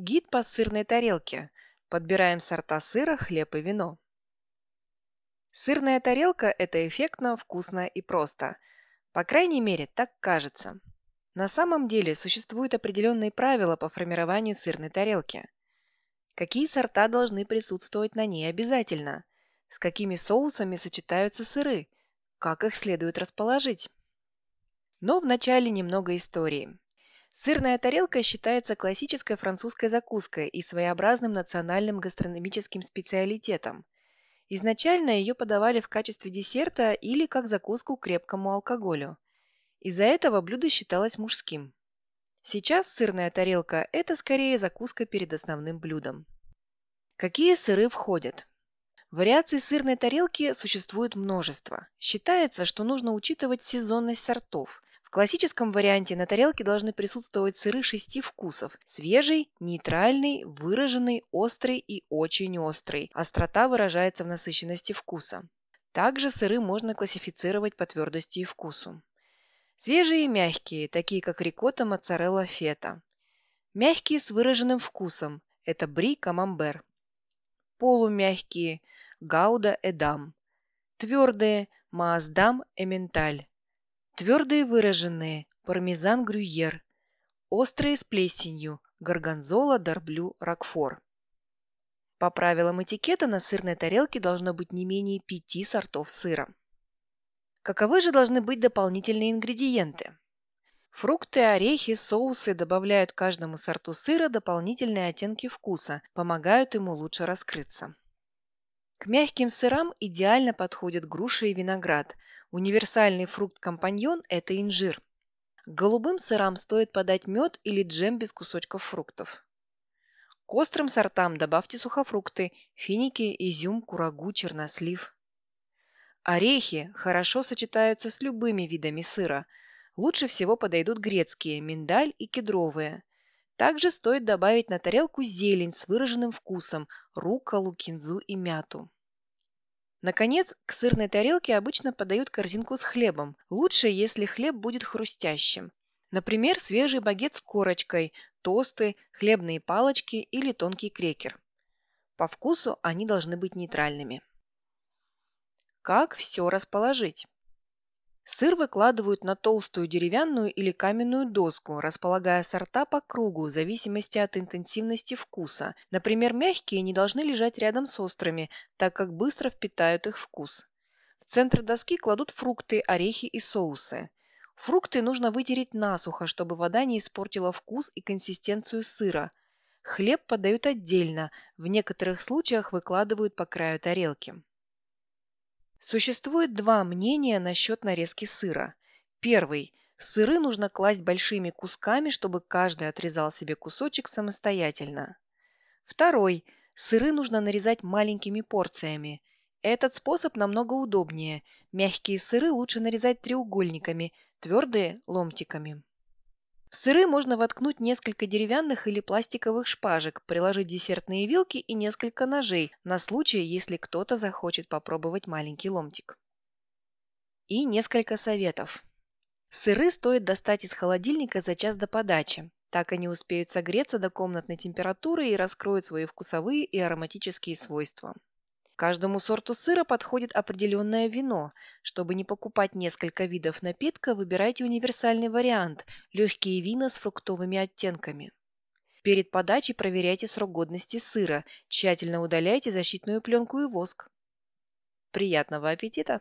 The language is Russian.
Гид по сырной тарелке. Подбираем сорта сыра, хлеб и вино. Сырная тарелка – это эффектно, вкусно и просто. По крайней мере, так кажется. На самом деле существуют определенные правила по формированию сырной тарелки. Какие сорта должны присутствовать на ней обязательно? С какими соусами сочетаются сыры? Как их следует расположить? Но вначале немного истории. Сырная тарелка считается классической французской закуской и своеобразным национальным гастрономическим специалитетом. Изначально ее подавали в качестве десерта или как закуску к крепкому алкоголю. Из-за этого блюдо считалось мужским. Сейчас сырная тарелка – это скорее закуска перед основным блюдом. Какие сыры входят? Вариаций сырной тарелки существует множество. Считается, что нужно учитывать сезонность сортов, в классическом варианте на тарелке должны присутствовать сыры шести вкусов – свежий, нейтральный, выраженный, острый и очень острый. Острота выражается в насыщенности вкуса. Также сыры можно классифицировать по твердости и вкусу. Свежие и мягкие, такие как рикотта, моцарелла, фета. Мягкие с выраженным вкусом – это бри, камамбер. Полумягкие – гауда, эдам. Твердые – мааздам, эменталь. Твердые выраженные – пармезан грюйер. Острые с плесенью – горгонзола, дарблю, рокфор. По правилам этикета на сырной тарелке должно быть не менее пяти сортов сыра. Каковы же должны быть дополнительные ингредиенты? Фрукты, орехи, соусы добавляют каждому сорту сыра дополнительные оттенки вкуса, помогают ему лучше раскрыться. К мягким сырам идеально подходят груши и виноград, Универсальный фрукт-компаньон – это инжир. К голубым сырам стоит подать мед или джем без кусочков фруктов. К острым сортам добавьте сухофрукты – финики, изюм, курагу, чернослив. Орехи хорошо сочетаются с любыми видами сыра. Лучше всего подойдут грецкие, миндаль и кедровые. Также стоит добавить на тарелку зелень с выраженным вкусом – рукколу, кинзу и мяту. Наконец, к сырной тарелке обычно подают корзинку с хлебом. Лучше, если хлеб будет хрустящим. Например, свежий багет с корочкой, тосты, хлебные палочки или тонкий крекер. По вкусу они должны быть нейтральными. Как все расположить? Сыр выкладывают на толстую деревянную или каменную доску, располагая сорта по кругу в зависимости от интенсивности вкуса. Например, мягкие не должны лежать рядом с острыми, так как быстро впитают их вкус. В центр доски кладут фрукты, орехи и соусы. Фрукты нужно вытереть насухо, чтобы вода не испортила вкус и консистенцию сыра. Хлеб подают отдельно, в некоторых случаях выкладывают по краю тарелки. Существует два мнения насчет нарезки сыра. Первый. Сыры нужно класть большими кусками, чтобы каждый отрезал себе кусочек самостоятельно. Второй. Сыры нужно нарезать маленькими порциями. Этот способ намного удобнее. Мягкие сыры лучше нарезать треугольниками, твердые – ломтиками. В сыры можно воткнуть несколько деревянных или пластиковых шпажек, приложить десертные вилки и несколько ножей на случай, если кто-то захочет попробовать маленький ломтик. И несколько советов. Сыры стоит достать из холодильника за час до подачи. Так они успеют согреться до комнатной температуры и раскроют свои вкусовые и ароматические свойства. Каждому сорту сыра подходит определенное вино. Чтобы не покупать несколько видов напитка, выбирайте универсальный вариант – легкие вина с фруктовыми оттенками. Перед подачей проверяйте срок годности сыра, тщательно удаляйте защитную пленку и воск. Приятного аппетита!